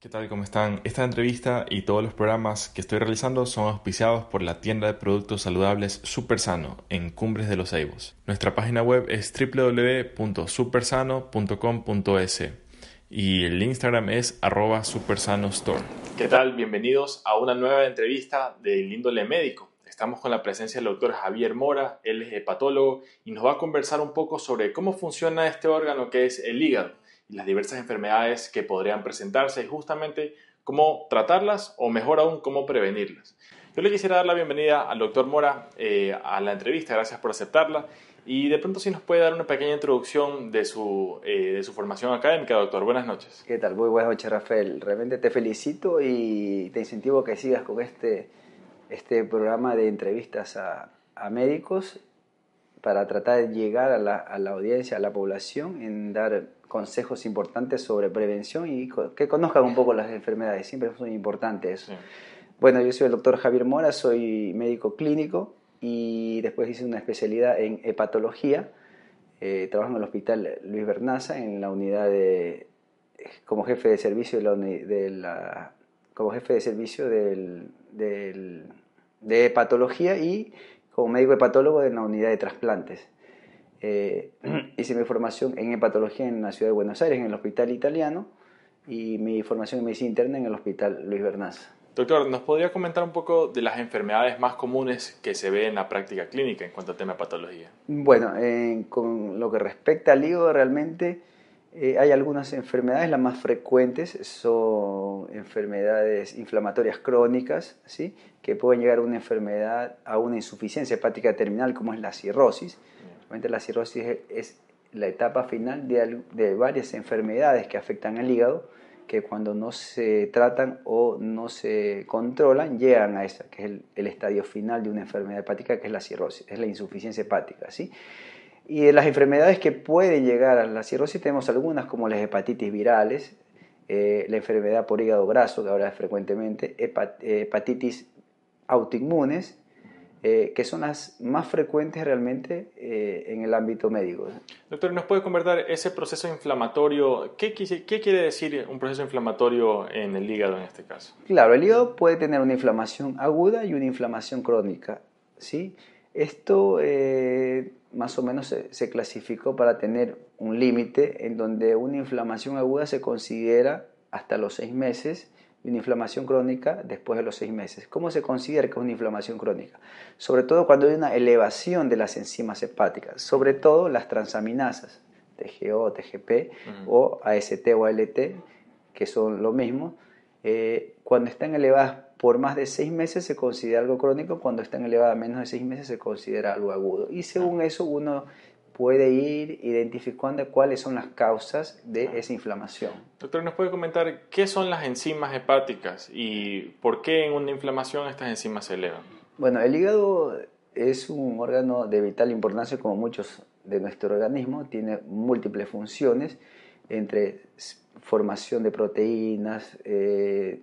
¿Qué tal? ¿Cómo están? Esta entrevista y todos los programas que estoy realizando son auspiciados por la tienda de productos saludables Supersano en Cumbres de los Ceibos. Nuestra página web es www.supersano.com.es y el Instagram es arroba supersanostore. ¿Qué tal? Bienvenidos a una nueva entrevista del índole médico. Estamos con la presencia del doctor Javier Mora, él es hepatólogo y nos va a conversar un poco sobre cómo funciona este órgano que es el hígado y las diversas enfermedades que podrían presentarse y justamente cómo tratarlas o mejor aún cómo prevenirlas. Yo le quisiera dar la bienvenida al doctor Mora eh, a la entrevista, gracias por aceptarla. Y de pronto si nos puede dar una pequeña introducción de su, eh, de su formación académica, doctor. Buenas noches. ¿Qué tal? Muy buenas noches, Rafael. Realmente te felicito y te incentivo a que sigas con este, este programa de entrevistas a, a médicos para tratar de llegar a la, a la audiencia, a la población, en dar consejos importantes sobre prevención y que conozcan un poco las enfermedades. Siempre es muy importante eso. Bueno, yo soy el doctor Javier Mora, soy médico clínico y después hice una especialidad en hepatología. Eh, trabajo en el hospital Luis Bernaza en la unidad de como jefe de servicio de la, de la como jefe de servicio del, del, de hepatología y como médico hepatólogo en la unidad de trasplantes. Eh, hice mi formación en hepatología en la ciudad de Buenos Aires, en el Hospital Italiano, y mi formación en medicina interna en el Hospital Luis Bernaza. Doctor, ¿nos podría comentar un poco de las enfermedades más comunes que se ve en la práctica clínica en cuanto al tema de patología? Bueno, con lo que respecta al hígado, realmente eh, hay algunas enfermedades, las más frecuentes son enfermedades inflamatorias crónicas, ¿sí? que pueden llegar a una enfermedad, a una insuficiencia hepática terminal como es la cirrosis la cirrosis es, la etapa final de, varias enfermedades que afectan al hígado, que cuando no se tratan o no se controlan, llegan a esa, que es el, estadio final de una enfermedad hepática, que es la cirrosis, es la insuficiencia hepática. ¿sí? Y de las enfermedades que pueden llegar a la cirrosis tenemos algunas como las hepatitis virales, eh, la enfermedad por hígado graso, que ahora es frecuentemente, hepatitis autoinmunes, eh, que son las más frecuentes realmente eh, en el ámbito médico. Doctor, ¿nos puede convertir ese proceso inflamatorio? ¿qué, ¿Qué, quiere decir un proceso inflamatorio en el hígado en este caso? Claro, el hígado puede tener una inflamación aguda y una inflamación crónica. ¿sí? Esto eh, más o menos se, se clasificó para tener un límite en donde una inflamación aguda se considera hasta los seis meses una inflamación crónica después de los seis meses. ¿Cómo se considera que es una inflamación crónica? Sobre todo cuando hay una elevación de las enzimas hepáticas, sobre todo las transaminasas, TGO, TGP o AST o ALT, que son lo mismo. Eh, cuando están elevadas por más de seis meses se considera algo crónico, cuando están elevadas menos de seis meses se considera algo agudo. Y según eso uno puede ir identificando cuáles son las causas de esa inflamación. Doctor, ¿nos puede comentar qué son las enzimas hepáticas y por qué en una inflamación estas enzimas se elevan? Bueno, el hígado es un órgano de vital importancia como muchos de nuestro organismo, tiene múltiples funciones entre formación de proteínas, eh,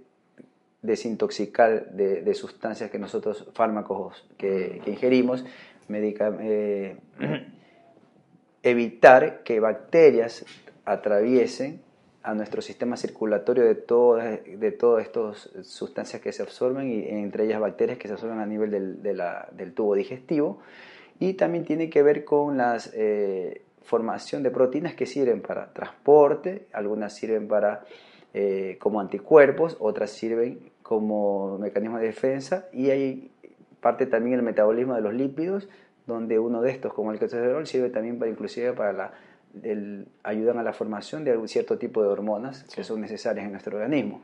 desintoxicar de, sustancias que nosotros, fármacos que, ingerimos, medicamentos. Eh, evitar que bacterias atraviesen a nuestro sistema circulatorio de todas, de todas estas sustancias que se absorben, y entre ellas bacterias que se absorben a nivel del, del tubo digestivo. Y también tiene que ver con la eh, formación de proteínas que sirven para transporte, algunas sirven para, eh, como anticuerpos, otras sirven como mecanismo de defensa y hay parte también el metabolismo de los lípidos donde uno de estos, como el colesterol, sirve también para inclusive para la, ayudan a la formación de un cierto tipo de hormonas que son necesarias en nuestro organismo.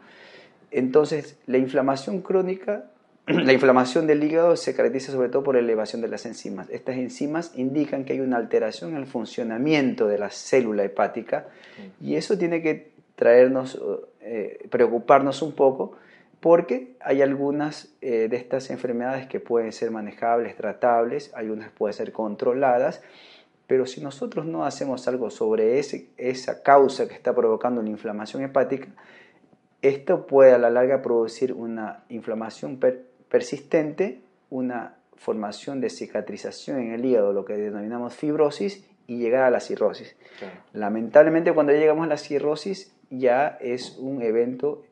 Entonces, la inflamación crónica, la inflamación del hígado se caracteriza sobre todo por la elevación de las enzimas. Estas enzimas indican que hay una alteración en el funcionamiento de la célula hepática y eso tiene que traernos, eh, preocuparnos un poco porque hay algunas eh, de estas enfermedades que pueden ser manejables, tratables, algunas pueden ser controladas, pero si nosotros no hacemos algo sobre ese, esa causa que está provocando la inflamación hepática, esto puede a la larga producir una inflamación persistente, una formación de cicatrización en el hígado, lo que denominamos fibrosis, y llegar a la cirrosis. Lamentablemente cuando llegamos a la cirrosis ya es un evento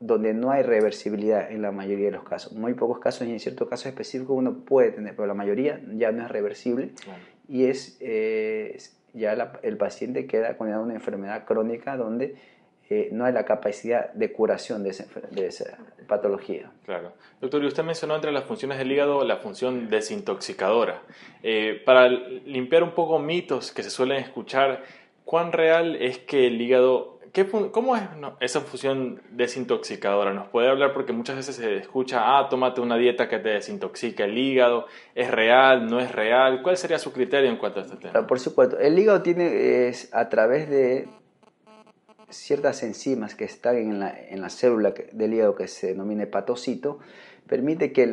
donde no hay reversibilidad en la mayoría de los casos. Muy pocos casos y en ciertos casos específicos uno puede tener, pero la mayoría ya no es reversible y es eh, ya el paciente queda con una enfermedad crónica donde eh, no hay la capacidad de curación de esa, de esa, patología. Claro. Doctor, y usted mencionó entre las funciones del hígado la función desintoxicadora. Eh, para limpiar un poco mitos que se suelen escuchar, ¿cuán real es que el hígado ¿Cómo es esa función desintoxicadora? ¿Nos puede hablar? Porque muchas veces se escucha, ah, tómate una dieta que te desintoxica el hígado. ¿Es real? ¿No es real? ¿Cuál sería su criterio en cuanto a este tema? Por supuesto. El hígado tiene, es a través de ciertas enzimas que están en la, en la célula del hígado que se denomina hepatocito, permite que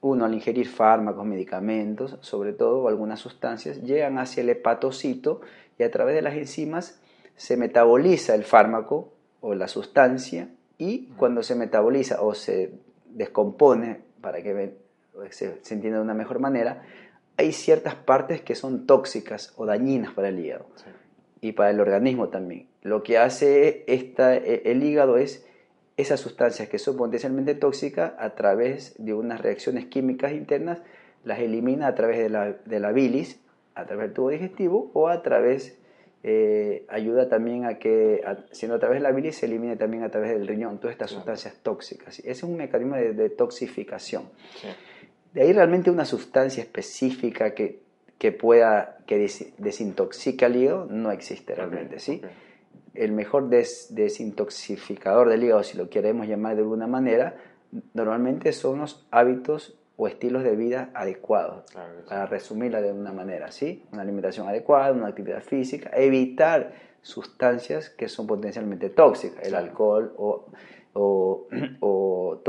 uno al ingerir fármacos, medicamentos, sobre todo, algunas sustancias, llegan hacia el hepatocito y a través de las enzimas se metaboliza el fármaco o la sustancia y cuando se metaboliza o se descompone, para que se, entienda de una mejor manera, hay ciertas partes que son tóxicas o dañinas para el hígado y para el organismo también. Lo que hace esta, e, el hígado es esas sustancias que son potencialmente tóxicas a través de unas reacciones químicas internas, las elimina a través de la, de la bilis, a través del tubo digestivo o a través eh, ayuda también a que, siendo a través de la bilis, se elimine también a través del riñón todas estas sustancias tóxicas. Ese es un mecanismo de detoxificación. De ahí realmente una sustancia específica que, que pueda, que desintoxique el hígado, no existe realmente, ¿sí? El mejor desintoxificador del hígado, si lo queremos llamar de alguna manera, normalmente son los hábitos o estilos de vida adecuados, para resumirla de una manera, ¿sí? Una alimentación adecuada, una actividad física, evitar sustancias que son potencialmente tóxicas, el alcohol o, o, o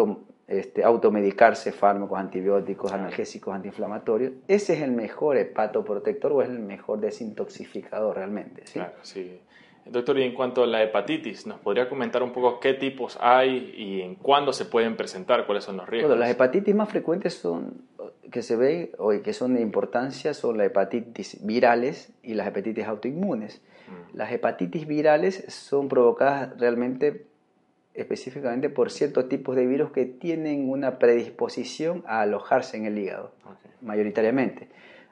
este, automedicarse, fármacos, antibióticos, analgésicos, antiinflamatorios. Ese es el mejor hepatoprotector o es el mejor desintoxificador realmente, ¿sí? Claro, sí. Doctor, y en cuanto a la hepatitis, ¿nos podría comentar un poco qué tipos hay y en cuándo se pueden presentar? ¿Cuáles son los riesgos? Bueno, las hepatitis más frecuentes son, que se ven o que son de importancia son las hepatitis virales y las hepatitis autoinmunes. Mm. Las hepatitis virales son provocadas realmente específicamente por ciertos tipos de virus que tienen una predisposición a alojarse en el hígado, mayoritariamente.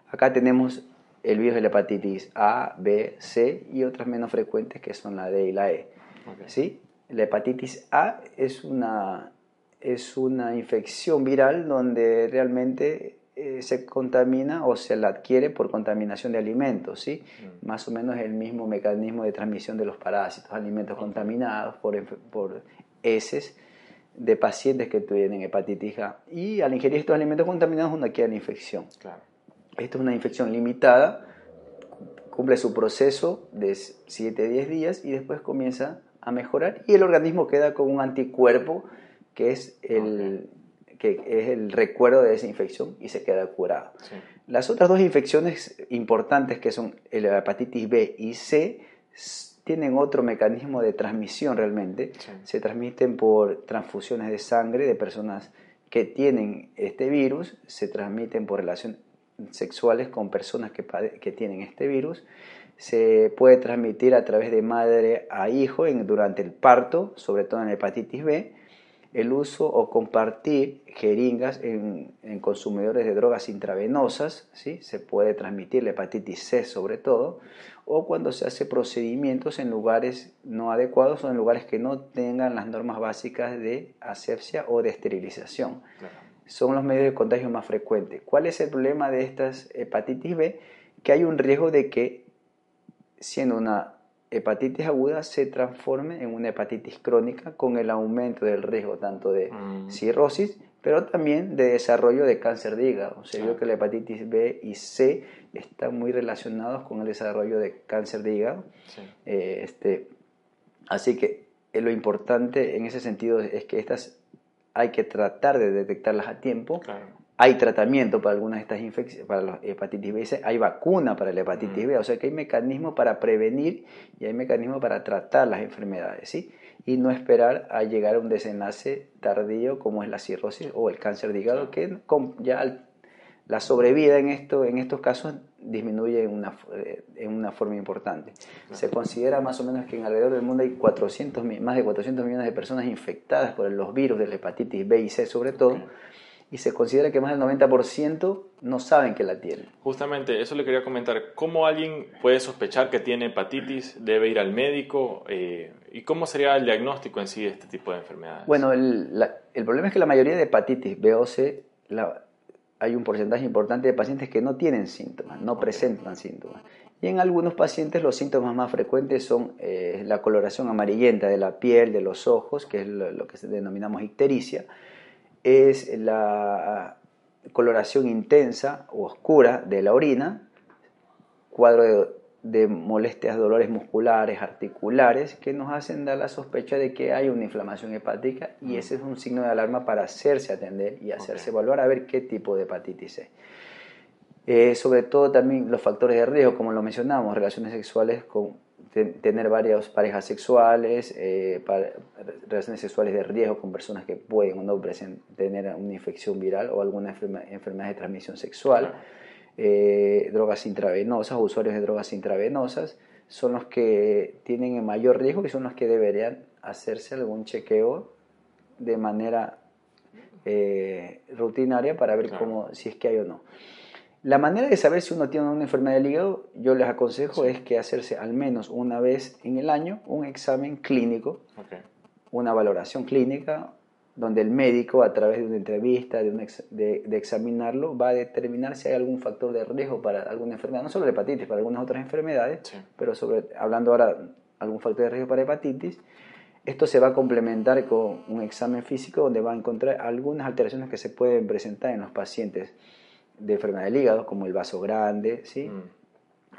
Acá tenemos el virus de la hepatitis A, B, C y otras menos frecuentes que son la D y la E. ¿sí? La hepatitis A es una, es una infección viral donde realmente eh, se contamina o se la adquiere por contaminación de alimentos, ¿sí? Mm. Más o menos el mismo mecanismo de transmisión de los parásitos, alimentos contaminados por, por heces de pacientes que tienen hepatitis A. Y al ingerir estos alimentos contaminados uno adquiere la infección. Claro. Esto es una infección limitada, cumple su proceso de 7 a 10 días y después comienza a mejorar y el organismo queda con un anticuerpo que es el, que es el recuerdo de esa infección y se queda curado. Las otras dos infecciones importantes que son la hepatitis B y C tienen otro mecanismo de transmisión realmente. Se transmiten por transfusiones de sangre de personas que tienen este virus, se transmiten por relación sexuales con personas que, que tienen este virus. Se puede transmitir a través de madre a hijo en, durante el parto, sobre todo en hepatitis B. El uso o compartir jeringas en, en consumidores de drogas intravenosas, ¿sí? se puede transmitir la hepatitis C sobre todo, o cuando se hace procedimientos en lugares no adecuados o en lugares que no tengan las normas básicas de asepsia o de esterilización son los medios de contagio más frecuentes. ¿Cuál es el problema de estas hepatitis B? Que hay un riesgo de que, siendo una hepatitis aguda, se transforme en una hepatitis crónica con el aumento del riesgo tanto de mm. cirrosis, pero también de desarrollo de cáncer de hígado. Se vio que la hepatitis B y C están muy relacionados con el desarrollo de cáncer de hígado. Eh, este, así que eh, lo importante en ese sentido es que estas hay que tratar de detectarlas a tiempo. Hay tratamiento para algunas de estas infecciones, para la hepatitis B, hay vacuna para la hepatitis B, o sea que hay mecanismos para prevenir y hay mecanismos para tratar las enfermedades, ¿sí? Y no esperar a llegar a un desenlace tardío como es la cirrosis o el cáncer de hígado, que ya la sobrevida en, esto, en estos casos disminuye en una, eh, en una forma importante. Se considera más o menos que en alrededor del mundo hay 400, más de 400 millones de personas infectadas por los virus de la hepatitis B y C sobre todo, y se considera que más del 90% no saben que la tienen. Justamente, eso le quería comentar. ¿Cómo alguien puede sospechar que tiene hepatitis? ¿Debe ir al médico? Eh, ¿Y cómo sería el diagnóstico en sí de este tipo de enfermedades? Bueno, el, el problema es que la mayoría de hepatitis B o C, la, hay un porcentaje importante de pacientes que no tienen síntomas, no presentan síntomas. Y en algunos pacientes los síntomas más frecuentes son eh, la coloración amarillenta de la piel, de los ojos, que es lo, que denominamos ictericia, es la coloración intensa o oscura de la orina, cuadro de de molestias, dolores musculares, articulares, que nos hacen dar la sospecha de que hay una inflamación hepática y ese es un signo de alarma para hacerse atender y hacerse evaluar a ver qué tipo de hepatitis es. Eh, sobre todo también los factores de riesgo, como lo mencionamos, relaciones sexuales con tener varias parejas sexuales, eh, relaciones sexuales de riesgo con personas que pueden o no tener una infección viral o alguna enfermedad de transmisión sexual. Eh, drogas intravenosas, usuarios de drogas intravenosas, son los que tienen el mayor riesgo y son los que deberían hacerse algún chequeo de manera eh, rutinaria para ver cómo, si es que hay o no. La manera de saber si uno tiene una enfermedad del hígado, yo les aconsejo es que hacerse al menos una vez en el año un examen clínico, una valoración clínica, donde el médico, a través de una entrevista, de, de, examinarlo, va a determinar si hay algún factor de riesgo para alguna enfermedad, no solo la hepatitis, para algunas otras enfermedades, pero sobre, hablando ahora algún factor de riesgo para hepatitis, esto se va a complementar con un examen físico donde va a encontrar algunas alteraciones que se pueden presentar en los pacientes de enfermedad del hígado, como el vaso grande, ¿sí? Mm.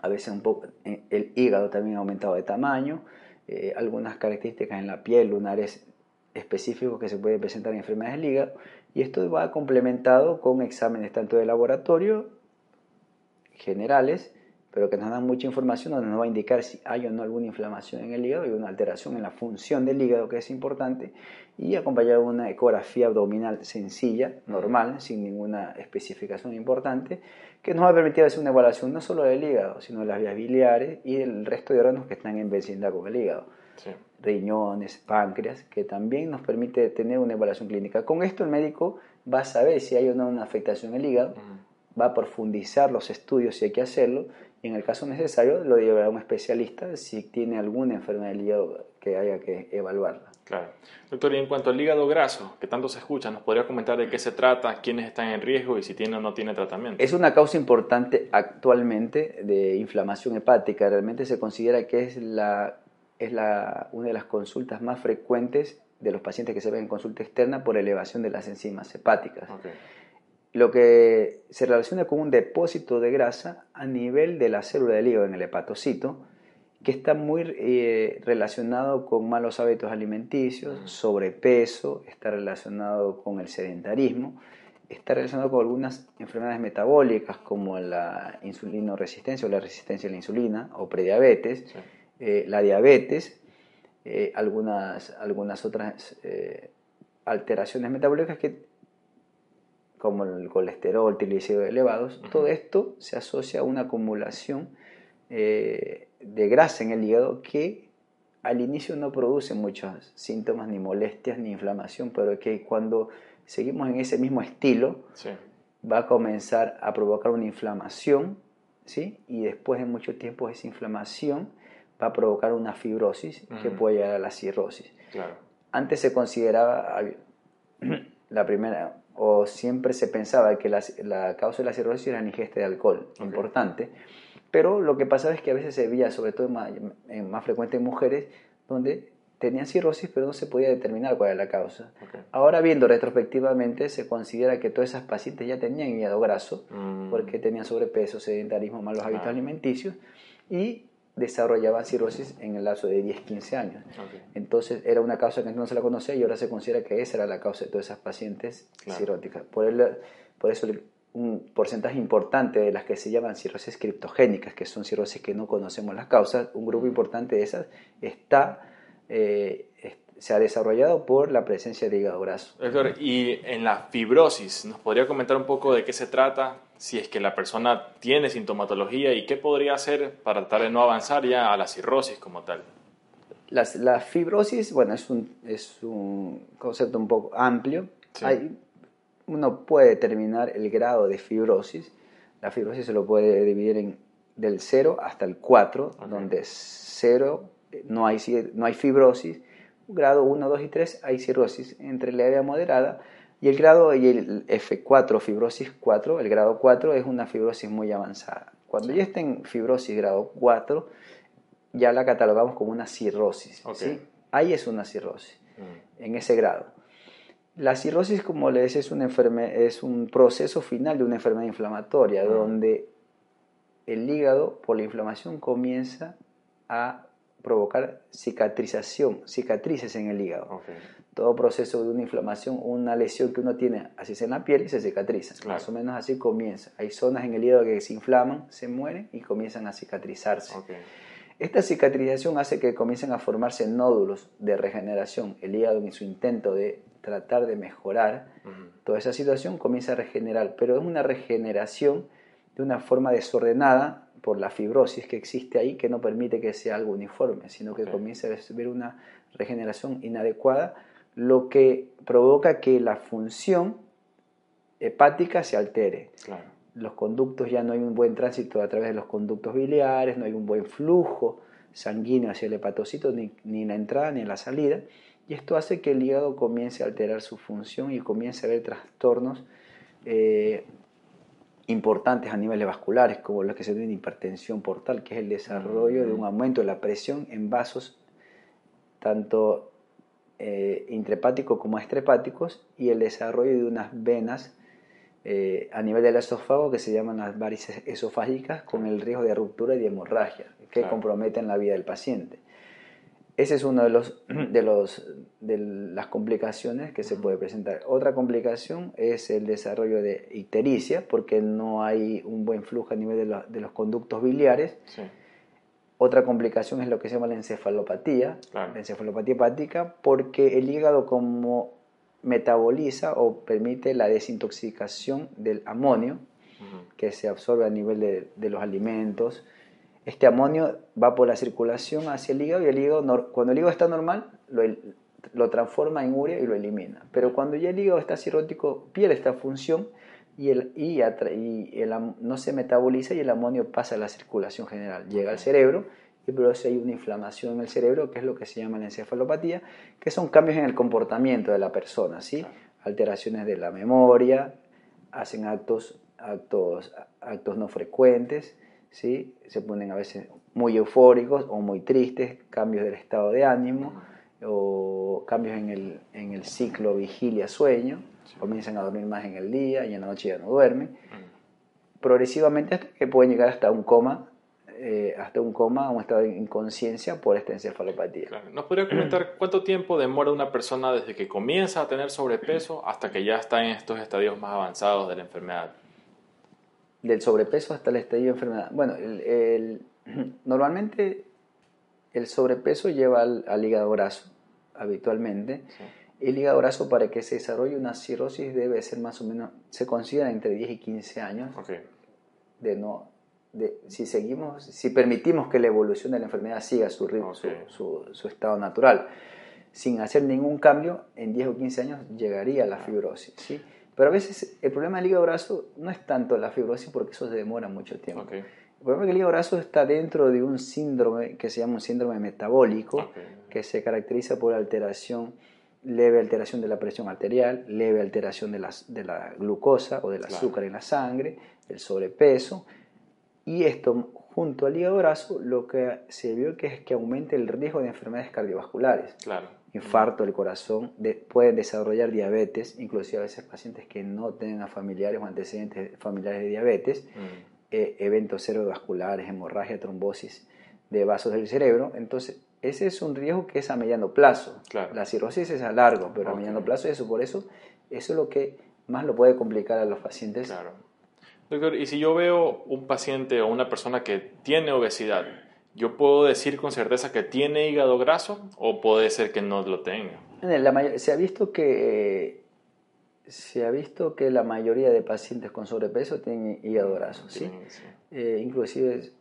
a veces un poco, eh, el hígado también ha aumentado de tamaño, eh, algunas características en la piel, lunares específicos que se pueden presentar en enfermedades del hígado y esto va complementado con exámenes tanto de laboratorio generales, pero que nos dan mucha información donde nos va a indicar si hay o no alguna inflamación en el hígado y una alteración en la función del hígado que es importante y acompañado de una ecografía abdominal sencilla, normal, sin ninguna especificación importante, que nos va a permitir hacer una evaluación no solo del hígado, sino de las vías biliares y del resto de órganos que están en vecindad con el hígado riñones, páncreas, que también nos permite tener una evaluación clínica. Con esto el médico va a saber si hay o no una afectación el hígado, va a profundizar los estudios si hay que hacerlo y en el caso necesario lo llevará a un especialista si tiene alguna enfermedad del hígado que haya que evaluarla. Claro. Doctor, y en cuanto al hígado graso, que tanto se escucha, ¿nos podría comentar de qué se trata, quiénes están en riesgo y si tiene o no tiene tratamiento? Es una causa importante actualmente de inflamación hepática. Realmente se considera que es la es la, una de las consultas más frecuentes de los pacientes que se ven en consulta externa por elevación de las enzimas hepáticas. Lo que se relaciona con un depósito de grasa a nivel de la célula del hígado en el hepatocito, que está muy eh, relacionado con malos hábitos alimenticios, sobrepeso, está relacionado con el sedentarismo, está relacionado con algunas enfermedades metabólicas como la insulinoresistencia o la resistencia a la insulina o prediabetes. Eh, la diabetes, eh, algunas, algunas otras eh, alteraciones metabólicas que, como el colesterol, triglicéridos elevados, todo esto se asocia a una acumulación de grasa en el hígado que al inicio no produce muchos síntomas, ni molestias, ni inflamación, pero que cuando seguimos en ese mismo estilo, va a comenzar a provocar una inflamación, ¿sí? y después de mucho tiempo esa inflamación va a provocar una fibrosis que puede llegar a la cirrosis. Antes se consideraba la primera, o siempre se pensaba que la, causa de la cirrosis era la ingesta de alcohol, importante, pero lo que pasaba es que a veces se veía, sobre todo más, más frecuente en mujeres, donde tenían cirrosis pero no se podía determinar cuál era la causa. Ahora viendo retrospectivamente se considera que todas esas pacientes ya tenían hígado graso mm. porque tenían sobrepeso, sedentarismo, malos hábitos alimenticios y desarrollaban cirrosis en el lapso de 10-15 años. Entonces era una causa que no se la conocía y ahora se considera que esa era la causa de todas esas pacientes cirróticas. Por, por eso un porcentaje importante de las que se llaman cirrosis criptogénicas, que son cirrosis que no conocemos las causas, un grupo importante de esas está, eh, se ha desarrollado por la presencia de hígado graso. Doctor, y en la fibrosis, ¿nos podría comentar un poco de qué se trata? Si es que la persona tiene sintomatología y qué podría hacer para tratar de no avanzar ya a la cirrosis como tal. La, fibrosis, bueno, es un, es un concepto un poco amplio. Hay, uno puede determinar el grado de fibrosis. La fibrosis se lo puede dividir en del 0 hasta el 4, donde 0 eh, no hay, no hay fibrosis, grado 1, 2 y 3 hay cirrosis entre leve a moderada, y el grado y el F4, fibrosis 4, el grado 4 es una fibrosis muy avanzada. Cuando ya está en fibrosis grado 4, ya la catalogamos como una cirrosis. Ahí es una cirrosis, mm. en ese grado. La cirrosis, como les decía, es un, es un proceso final de una enfermedad inflamatoria, mm. donde el hígado, por la inflamación, comienza a provocar cicatrización, cicatrices en el hígado. Todo proceso de una inflamación, una lesión que uno tiene, así sea en la piel y se cicatriza. Más o menos así comienza. Hay zonas en el hígado que se inflaman, se mueren y comienzan a cicatrizarse. Esta cicatrización hace que comiencen a formarse nódulos de regeneración. El hígado en su intento de tratar de mejorar toda esa situación comienza a regenerar, pero es una regeneración de una forma desordenada por la fibrosis que existe ahí que no permite que sea algo uniforme, sino que comienza a ver una regeneración inadecuada, lo que provoca que la función hepática se altere. Los conductos ya no hay un buen tránsito a través de los conductos biliares, no hay un buen flujo sanguíneo hacia el hepatocito, ni, ni en la entrada ni en la salida, y esto hace que el hígado comience a alterar su función y comience a haber trastornos eh, importantes a niveles vasculares, como los que se ven hipertensión portal, que es el desarrollo de un aumento de la presión en vasos tanto eh, intrahepáticos como extrahepáticos y el desarrollo de unas venas eh, a nivel del esófago que se llaman las varices esofágicas con el riesgo de ruptura y de hemorragia que comprometen la vida del paciente. Ese es uno de, los, de, los, de las complicaciones que se puede presentar. Otra complicación es el desarrollo de ictericia, porque no hay un buen flujo a nivel de, los conductos biliares. Otra complicación es lo que se llama la encefalopatía, la encefalopatía hepática, porque el hígado como metaboliza o permite la desintoxicación del amonio que se absorbe a nivel de, de los alimentos, este amonio va por la circulación hacia el hígado y el hígado, cuando el hígado está normal, lo, transforma en urea y lo elimina. Pero cuando ya el hígado está cirrótico, pierde esta función y, el, y, no se metaboliza y el amonio pasa a la circulación general. Llega al cerebro y produce hay una inflamación en el cerebro, que es lo que se llama la encefalopatía, que son cambios en el comportamiento de la persona, ¿sí? alteraciones de la memoria, hacen actos, actos, actos no frecuentes, ¿sí? se ponen a veces muy eufóricos o muy tristes, cambios del estado de ánimo o cambios en el, en el ciclo vigilia-sueño, comienzan a dormir más en el día y en la noche ya no duermen, progresivamente hasta que pueden llegar hasta un coma, eh, hasta un coma, un estado de inconsciencia por esta encefalopatía. ¿Nos podría comentar cuánto tiempo demora una persona desde que comienza a tener sobrepeso hasta que ya está en estos estadios más avanzados de la enfermedad? Del sobrepeso hasta el estadio de enfermedad. Bueno, el, normalmente el sobrepeso lleva al, hígado graso, habitualmente. El hígado graso para que se desarrolle una cirrosis debe ser más o menos, se considera entre 10 y 15 años. De no, de, si seguimos, si permitimos que la evolución de la enfermedad siga su ritmo, su, su, estado natural, sin hacer ningún cambio, en 10 o 15 años llegaría la fibrosis. ¿sí? Pero a veces el problema del hígado graso no es tanto la fibrosis porque eso se demora mucho tiempo. El problema es que el hígado graso está dentro de un síndrome que se llama un síndrome metabólico, que se caracteriza por alteración, leve alteración de la presión arterial, leve alteración de, de la glucosa o del azúcar en la sangre, el sobrepeso. Y esto, junto al hígado graso, lo que se vio que es que aumenta el riesgo de enfermedades cardiovasculares. Claro infarto del corazón, pueden desarrollar diabetes, inclusive a veces pacientes que no tengan familiares o antecedentes familiares de diabetes, mm. eh, eventos cerebrovasculares, hemorragia, trombosis de vasos del cerebro. Entonces, ese es un riesgo que es a mediano plazo. La cirrosis es a largo, pero a mediano plazo eso, por eso, eso es lo que más lo puede complicar a los pacientes. Claro. Doctor, y si yo veo un paciente o una persona que tiene obesidad, ¿yo puedo decir con certeza que tiene hígado graso o puede ser que no lo tenga? se ha visto que se ha visto que la mayoría de pacientes con sobrepeso tienen hígado graso, ¿sí? Eh, inclusive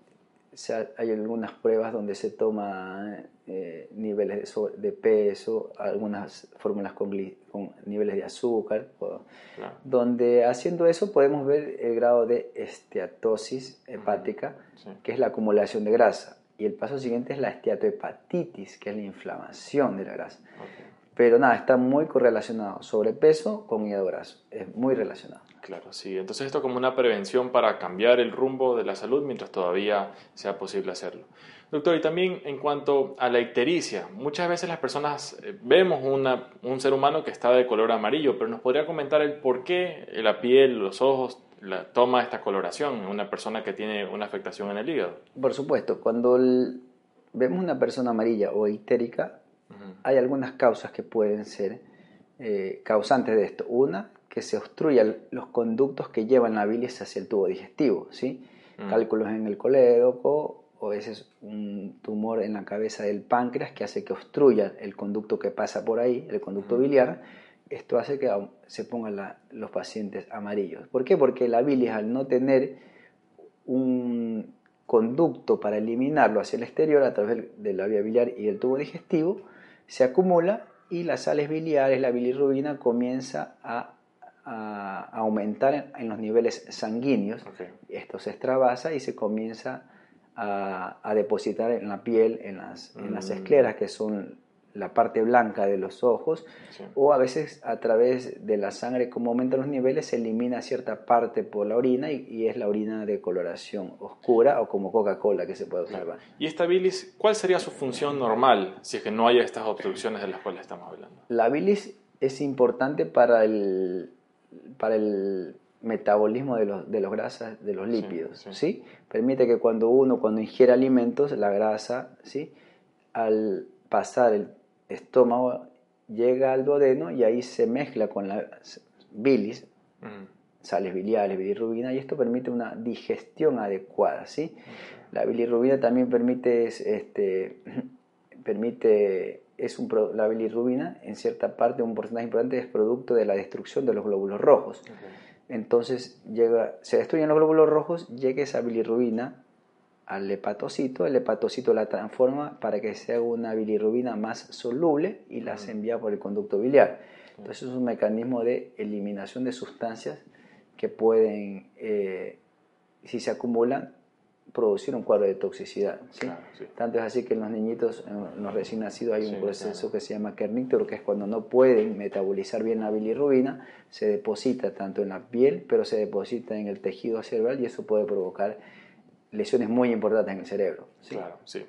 hay algunas pruebas donde se toma eh, niveles de, peso, algunas fórmulas con, niveles de azúcar, donde haciendo eso podemos ver el grado de esteatosis hepática, que es la acumulación de grasa. Y el paso siguiente es la esteatohepatitis, que es la inflamación de la grasa. Pero nada, está muy correlacionado sobrepeso con hígado graso, es muy relacionado. Claro, sí. Entonces esto como una prevención para cambiar el rumbo de la salud mientras todavía sea posible hacerlo. Doctor, y también en cuanto a la ictericia, muchas veces las personas eh, vemos una, un ser humano que está de color amarillo, pero nos podría comentar el por qué la piel, los ojos la, toma esta coloración en una persona que tiene una afectación en el hígado. Por supuesto, cuando vemos una persona amarilla o ictérica, hay algunas causas que pueden ser eh, causantes de esto. Una, que se obstruyan los conductos que llevan la bilis hacia el tubo digestivo, ¿sí? Mm. Cálculos en el colédoco o a veces un tumor en la cabeza del páncreas que hace que obstruya el conducto que pasa por ahí, el conducto biliar. Esto hace que se pongan los pacientes amarillos. ¿Por qué? Porque la bilis al no tener un conducto para eliminarlo hacia el exterior a través de la vía biliar y el tubo digestivo, se acumula y las sales biliares, la bilirrubina comienza a, aumentar en, los niveles sanguíneos. Esto se extravasa y se comienza a, depositar en la piel, en las, en las mm. escleras, que son la parte blanca de los ojos, o a veces a través de la sangre, como aumentan los niveles, se elimina cierta parte por la orina y, es la orina de coloración oscura o como Coca-Cola que se puede observar. ¿Y esta bilis, cuál sería su función normal si es que no haya estas obstrucciones de las cuales estamos hablando? La bilis es importante para el, para el metabolismo de los, de los grasas, de los lípidos, sí, Permite que cuando uno, cuando ingiere alimentos, la grasa, ¿sí? Al pasar el estómago llega al duodeno y ahí se mezcla con la bilis, sales biliares, bilirrubina, y esto permite una digestión adecuada. ¿sí? La bilirrubina también permite, este, permite es un, la bilirrubina, en cierta parte, un porcentaje importante, es producto de la destrucción de los glóbulos rojos. Entonces llega, se destruyen los glóbulos rojos, llega esa bilirrubina al hepatocito, el hepatocito la transforma para que sea una bilirrubina más soluble y las envía por el conducto biliar. Entonces es un mecanismo de eliminación de sustancias que pueden, eh, si se acumulan, producir un cuadro de toxicidad. Tanto es así que en los niñitos, en los recién nacidos, hay un proceso que se llama kernicter, que es cuando no pueden metabolizar bien la bilirrubina, se deposita tanto en la piel, pero se deposita en el tejido cerebral y eso puede provocar lesiones muy importantes en el cerebro. Claro, sí.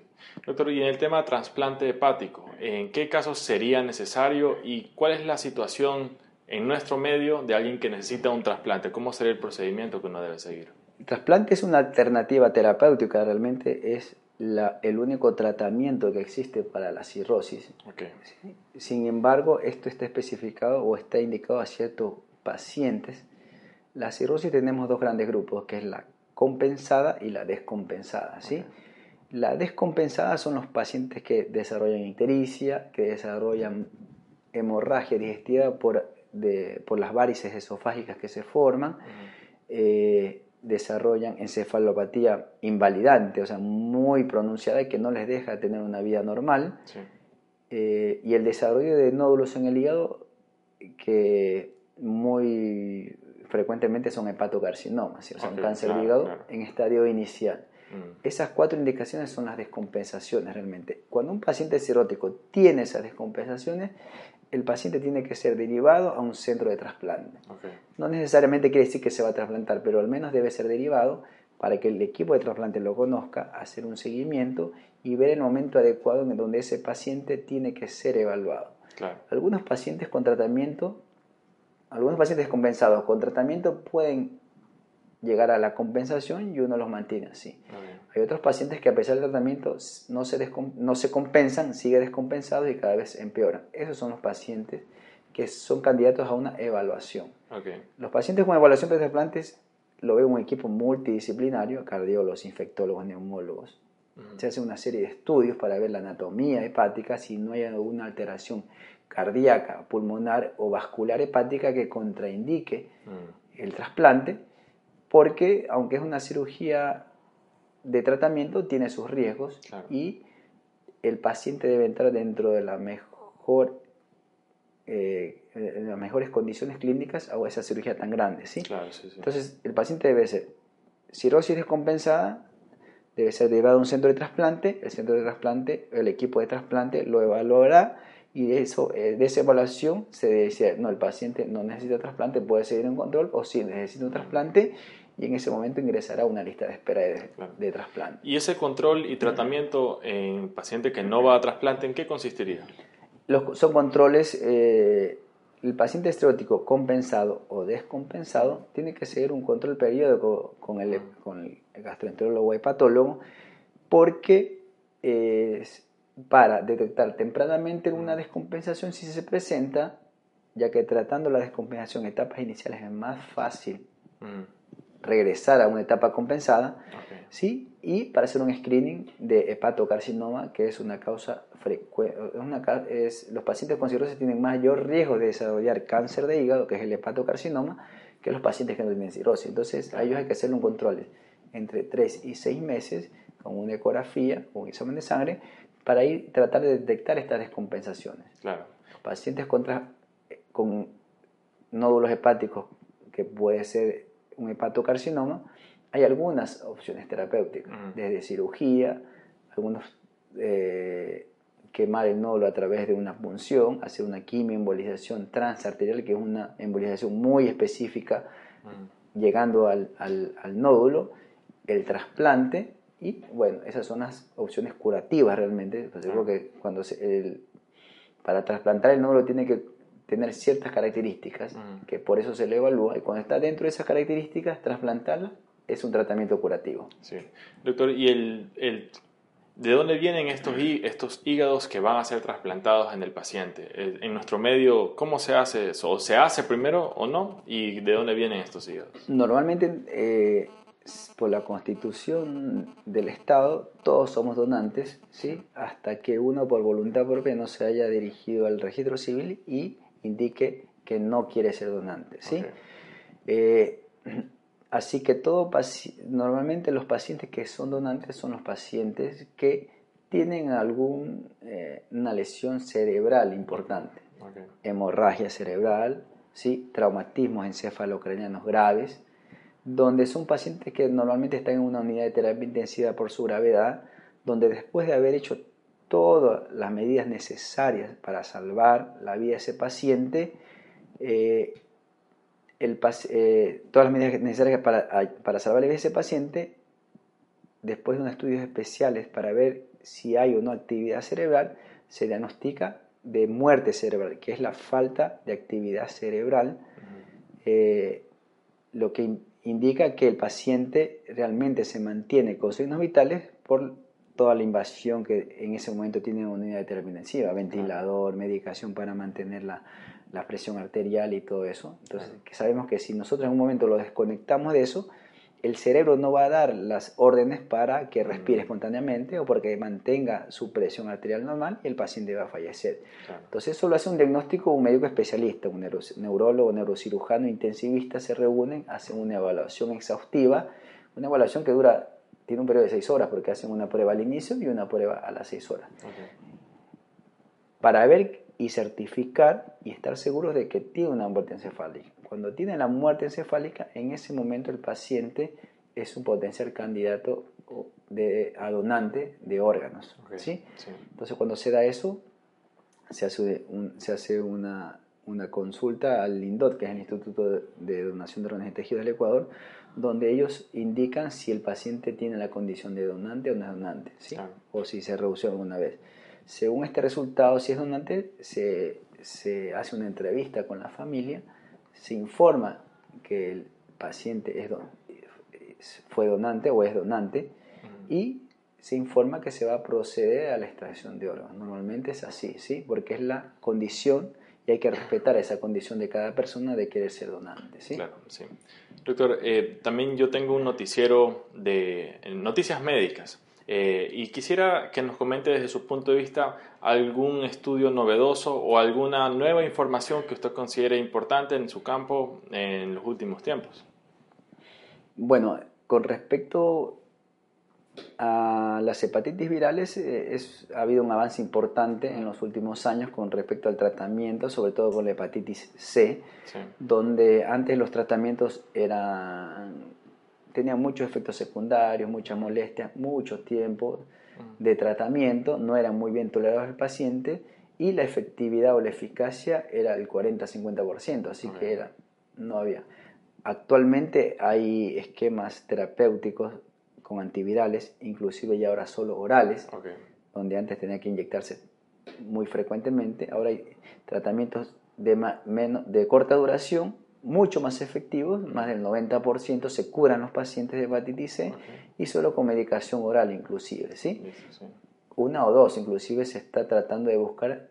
Doctor, y en el tema trasplante hepático, ¿en qué casos sería necesario y cuál es la situación en nuestro medio de alguien que necesita un trasplante? ¿Cómo sería el procedimiento que uno debe seguir? El trasplante es una alternativa terapéutica, realmente es el único tratamiento que existe para la cirrosis. Okay. Sin embargo, esto está especificado o está indicado a ciertos pacientes. La cirrosis tenemos dos grandes grupos, que es la compensada y la descompensada. ¿sí? La descompensada son los pacientes que desarrollan ictericia, que desarrollan hemorragia digestiva por, por las varices esofágicas que se forman, eh, desarrollan encefalopatía invalidante, o sea, muy pronunciada y que no les deja tener una vida normal, eh, y el desarrollo de nódulos en el hígado que muy frecuentemente son hepatocarcinomas, o sea, un cáncer de hígado en estadio inicial. Mm. Esas cuatro indicaciones son las descompensaciones realmente. Cuando un paciente cirrótico tiene esas descompensaciones, el paciente tiene que ser derivado a un centro de trasplante. No necesariamente quiere decir que se va a trasplantar, pero al menos debe ser derivado para que el equipo de trasplante lo conozca, hacer un seguimiento y ver el momento adecuado en donde ese paciente tiene que ser evaluado. Algunos pacientes con tratamiento algunos pacientes compensados con tratamiento pueden llegar a la compensación y uno los mantiene así. Hay otros pacientes que a pesar del tratamiento no se, no se compensan, sigue descompensados y cada vez empeoran. Esos son los pacientes que son candidatos a una evaluación. Los pacientes con evaluación de trasplantes lo ve un equipo multidisciplinario, cardiólogos, infectólogos, neumólogos, Se hace una serie de estudios para ver la anatomía hepática, si no hay alguna alteración cardíaca, pulmonar o vascular hepática que contraindique mm. el trasplante, porque aunque es una cirugía de tratamiento, tiene sus riesgos y el paciente debe entrar dentro de la mejor eh, en las mejores condiciones clínicas a esa cirugía tan grande. ¿sí? Entonces, el paciente debe ser cirrosis descompensada, debe ser llevado a un centro de trasplante, el centro de trasplante, el equipo de trasplante lo evaluará y de, eso, eh, de esa evaluación se decía, no, el paciente no necesita trasplante, puede seguir en control o sí necesita un trasplante y en ese momento ingresará a una lista de espera de, trasplante. ¿Y ese control y tratamiento en paciente que no va a trasplante, en qué consistiría? Los, son controles, eh, el paciente estereótico compensado o descompensado tiene que seguir un control periódico con el, con el gastroenterólogo o hepatólogo porque para detectar tempranamente una descompensación si se presenta, ya que tratando la descompensación en etapas iniciales es más fácil regresar a una etapa compensada, ¿sí? y para hacer un screening de hepatocarcinoma, que es una causa frecuente. Los pacientes con cirrosis tienen mayor riesgo de desarrollar cáncer de hígado, que es el hepatocarcinoma, que los pacientes que no tienen cirrosis. Entonces, a ellos hay que hacer un control entre 3 y 6 meses con una ecografía, con un examen de sangre, para ir tratar de detectar estas descompensaciones. Claro. Pacientes contra, con nódulos hepáticos, que puede ser un hepatocarcinoma, hay algunas opciones terapéuticas, desde cirugía, algunos eh, quemar el nódulo a través de una punción, hacer una quimioembolización transarterial, que es una embolización muy específica, llegando al, nódulo, el trasplante, y bueno, esas son las opciones curativas realmente. Pues que cuando para trasplantar el nódulo tiene que tener ciertas características, que por eso se le evalúa, y cuando está dentro de esas características, trasplantarla es un tratamiento curativo. Sí. Doctor, ¿y el, el, de dónde vienen estos, estos hígados que van a ser trasplantados en el paciente? En nuestro medio, ¿cómo se hace eso? ¿O se hace primero o no? ¿Y de dónde vienen estos hígados? Normalmente, eh, por la constitución del Estado, todos somos donantes, ¿sí? hasta que uno por voluntad propia no se haya dirigido al registro civil y indique que no quiere ser donante. ¿sí? Eh, Así que todo normalmente los pacientes que son donantes son los pacientes que tienen alguna eh, lesión cerebral importante, hemorragia cerebral, ¿sí? traumatismos encefalocranianos graves, donde son pacientes que normalmente están en una unidad de terapia intensiva por su gravedad, donde después de haber hecho todas las medidas necesarias para salvar la vida de ese paciente, eh, eh, todas las medidas necesarias para, para salvar la vida de ese paciente, después de unos estudios especiales para ver si hay o no actividad cerebral, se diagnostica de muerte cerebral, que es la falta de actividad cerebral, eh, lo que indica que el paciente realmente se mantiene con signos vitales por toda la invasión que en ese momento tiene una unidad de terapia intensiva, ventilador, medicación para mantener la, la presión arterial y todo eso. Entonces, que sabemos que si nosotros en un momento lo desconectamos de eso, el cerebro no va a dar las órdenes para que respire espontáneamente o porque mantenga su presión arterial normal y el paciente va a fallecer. Entonces eso lo hace un diagnóstico un médico especialista, un neurólogo, neurocirujano, intensivista, se reúnen, hacen una evaluación exhaustiva, una evaluación que dura, tiene un periodo de seis horas porque hacen una prueba al inicio y una prueba a las seis horas. Para ver y certificar y estar seguros de que tiene una muerte encefálica. Cuando tiene la muerte encefálica, en ese momento el paciente es un potencial candidato de, a donante de órganos. ¿sí? Entonces, cuando se da eso, se hace, se hace una, una, consulta al INDOT, que es el Instituto de Donación de Órganos y Tejidos del Ecuador, donde ellos indican si el paciente tiene la condición de donante o no es donante, ¿sí? o si se redució alguna vez. Según este resultado, si es donante, se, se hace una entrevista con la familia, se informa que el paciente es fue donante o es donante y se informa que se va a proceder a la extracción de órganos. Normalmente es así, ¿sí? Porque es la condición y hay que respetar esa condición de cada persona de querer ser donante, ¿sí? Claro, sí. Doctor, eh, también yo tengo un noticiero de noticias médicas Eh, y quisiera que nos comente desde su punto de vista algún estudio novedoso o alguna nueva información que usted considere importante en su campo en los últimos tiempos. Bueno, con respecto a las hepatitis virales eh, ha habido un avance importante en los últimos años con respecto al tratamiento, sobre todo con la hepatitis C, donde antes los tratamientos eran, tenían muchos efectos secundarios, muchas molestias, mucho tiempo de tratamiento, no eran muy bien tolerados al paciente y la efectividad o la eficacia era del 40-50%, así que era, no había. Actualmente hay esquemas terapéuticos con antivirales, inclusive ya ahora solo orales, donde antes tenía que inyectarse muy frecuentemente, ahora hay tratamientos de, menos, de corta duración, mucho más efectivos, más del 90% se curan los pacientes de hepatitis C y solo con medicación oral inclusive, ¿sí? Una o dos, inclusive se está tratando de buscar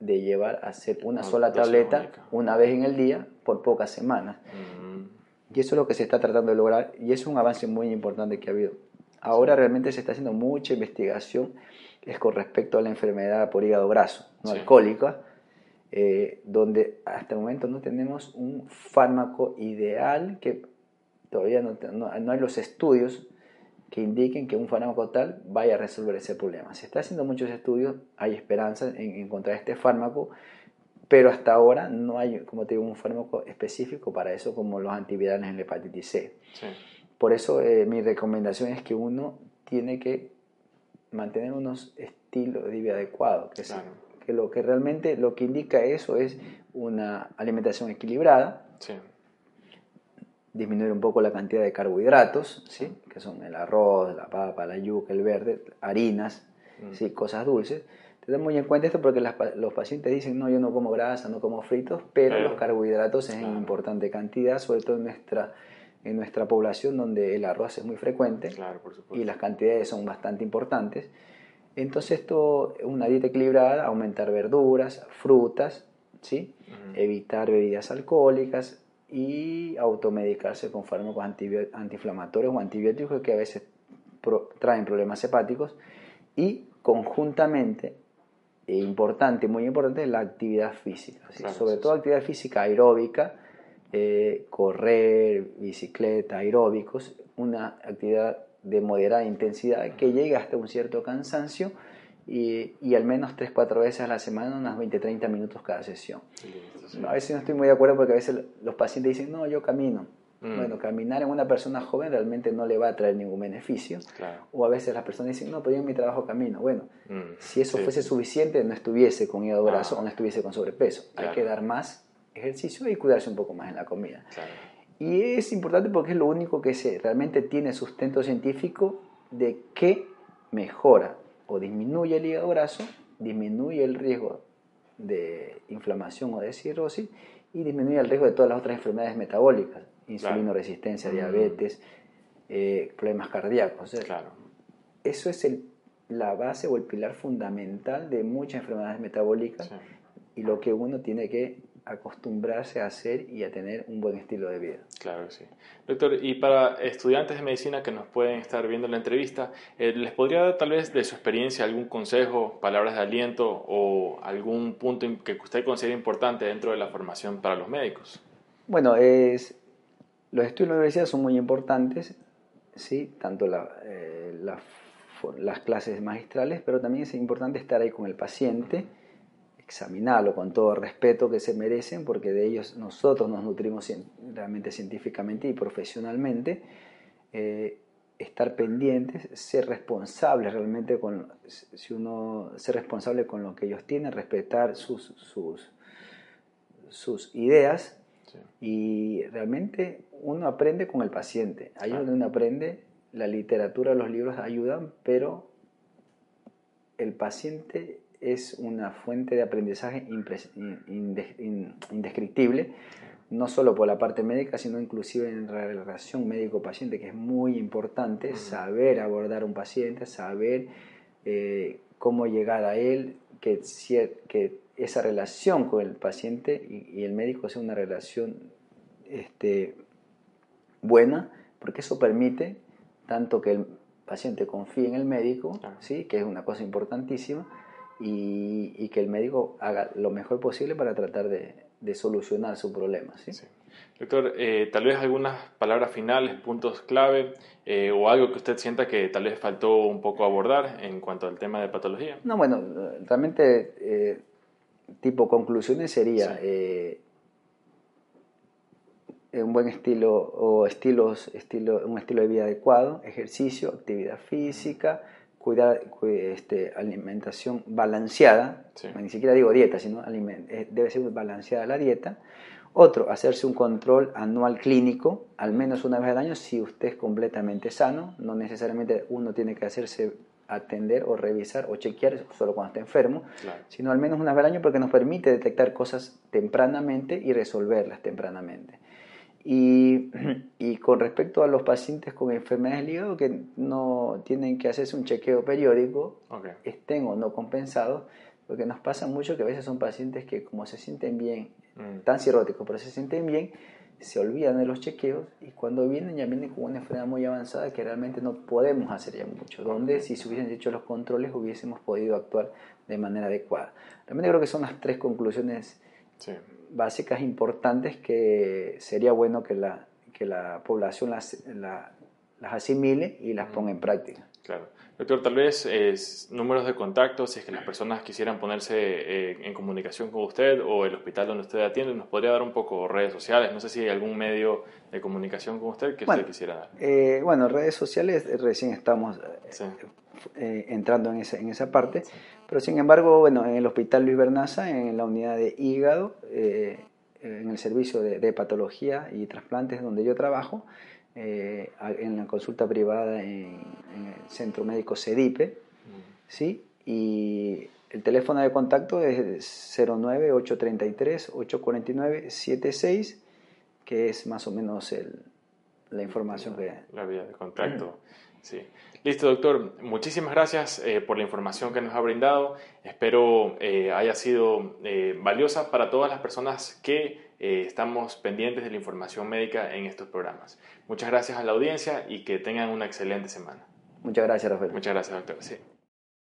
de llevar a hacer una sola tableta una vez en el día por pocas semanas. Y eso es lo que se está tratando de lograr y es un avance muy importante que ha habido. Ahora realmente se está haciendo mucha investigación es con respecto a la enfermedad por hígado graso, no alcohólica, eh, donde hasta el momento no tenemos un fármaco ideal que todavía no, no, hay los estudios que indiquen que un fármaco tal vaya a resolver ese problema. Se está haciendo muchos estudios, hay esperanza en encontrar este fármaco pero hasta ahora no hay, como te digo, un fármaco específico para eso como los antivirales en la hepatitis C. Por eso eh, mi recomendación es que uno tiene que mantener unos estilos de vida adecuados, que, que lo que realmente lo que indica eso es una alimentación equilibrada, disminuir un poco la cantidad de carbohidratos, ¿sí? que son el arroz, la papa, la yuca, el verde, harinas, mm. ¿sí? cosas dulces, Tenemos muy en cuenta esto porque los pacientes dicen, no, yo no como grasa, no como fritos, pero los carbohidratos es en importante cantidad, sobre todo en nuestra, en nuestra población donde el arroz es muy frecuente y las cantidades son bastante importantes. Entonces esto, una dieta equilibrada, aumentar verduras, frutas, ¿sí? evitar bebidas alcohólicas y automedicarse con fármacos antiinflamatorios o antibióticos que a veces traen problemas hepáticos y conjuntamente e importante, muy importante, la actividad física. sobre todo actividad física aeróbica, eh, correr, bicicleta, aeróbicos, una actividad de moderada intensidad que llega hasta un cierto cansancio y, y al menos 3-4 veces a la semana, unas 20-30 minutos cada sesión. A veces no estoy muy de acuerdo porque a veces los pacientes dicen, no, yo camino. Mm. Bueno, caminar en una persona joven realmente no le va a traer ningún beneficio. O a veces las personas dicen, no, pero yo en mi trabajo camino. Bueno, mm. si eso fuese suficiente, no estuviese con hígado graso o no estuviese con sobrepeso. Hay que dar más ejercicio y cuidarse un poco más en la comida. Y es importante porque es lo único que se, realmente tiene sustento científico de que mejora o disminuye el hígado graso, disminuye el riesgo de inflamación o de cirrosis y disminuye el riesgo de todas las otras enfermedades metabólicas insulino resistencia, diabetes, eh, problemas cardíacos. Claro. Eso es el, la base o el pilar fundamental de muchas enfermedades metabólicas y lo que uno tiene que acostumbrarse a hacer y a tener un buen estilo de vida. Claro que sí. Doctor, y para estudiantes de medicina que nos pueden estar viendo la entrevista, eh, ¿les podría dar tal vez de su experiencia algún consejo, palabras de aliento o algún punto que usted considere importante dentro de la formación para los médicos? Bueno, es los estudios en la universidad son muy importantes, ¿sí? tanto eh, las clases magistrales, pero también es importante estar ahí con el paciente, examinarlo con todo el respeto que se merecen, porque de ellos nosotros nos nutrimos realmente científicamente y profesionalmente. Eh, estar pendientes, ser responsables realmente con, si uno, ser responsable con lo que ellos tienen, respetar sus, sus, sus ideas y realmente uno aprende con el paciente. Ahí donde uno aprende, la literatura, los libros ayudan, pero el paciente es una fuente de aprendizaje indescriptible, no solo por la parte médica, sino inclusive en la relación médico-paciente, que es muy importante saber abordar a un paciente, saber eh, cómo llegar a él, que, que esa relación con el paciente y, el médico sea una relación este, buena, porque eso permite tanto que paciente confíe en el médico, ¿sí? que es una cosa importantísima, y, que el médico haga lo mejor posible para tratar de, solucionar su problema. ¿sí? Doctor, eh, tal vez algunas palabras finales, puntos clave eh, o algo que usted sienta que tal vez faltó un poco abordar en cuanto al tema de patología. No, bueno, realmente eh, tipo conclusiones sería un buen estilo o estilos, estilo, un estilo de vida adecuado, ejercicio, actividad física, cuidar este, alimentación balanceada, ni siquiera digo dieta, sino eh, debe ser balanceada la dieta. Otro, hacerse un control anual clínico, al menos una vez al año, si usted es completamente sano. No necesariamente uno tiene que hacerse atender o revisar o chequear solo cuando está enfermo, sino al menos una vez al año porque nos permite detectar cosas tempranamente y resolverlas tempranamente. Y, y, con respecto a los pacientes con enfermedades del hígado que no tienen que hacerse un chequeo periódico, estén o no compensados, porque nos pasa mucho que a veces son pacientes que como se sienten bien, mm. tan cirróticos, pero se sienten bien, se olvidan de los chequeos y cuando vienen ya vienen con una enfermedad muy avanzada que realmente no podemos hacer ya mucho, donde si se hubiesen hecho los controles hubiésemos podido actuar de manera adecuada. Realmente creo que son las tres conclusiones básicas importantes que sería bueno que la, que la población las, las asimile y las ponga en práctica. Claro. Doctor, tal vez es números de contacto, si es que las personas quisieran ponerse eh, en comunicación con usted o el hospital donde usted atiende, nos podría dar un poco redes sociales. No sé si hay algún medio de comunicación con usted que usted quisiera dar. Eh, bueno, redes sociales eh, recién estamos entrando en esa, en esa parte, pero sin embargo, bueno, en el Hospital Luis Bernaza, en la unidad de hígado, en el servicio de, patología y trasplantes donde yo trabajo, eh, en la consulta privada en, el Centro Médico CEDIPE, ¿sí? y el teléfono de contacto es 09-833-849-76, que es más o menos el, la información que... La vía de contacto, sí. Listo, doctor. Muchísimas gracias eh, por la información que nos ha brindado. Espero eh, haya sido eh, valiosa para todas las personas que estamos pendientes de la información médica en estos programas. Muchas gracias a la audiencia y que tengan una excelente semana. Muchas gracias, Rafael. Muchas gracias, doctor. Sí.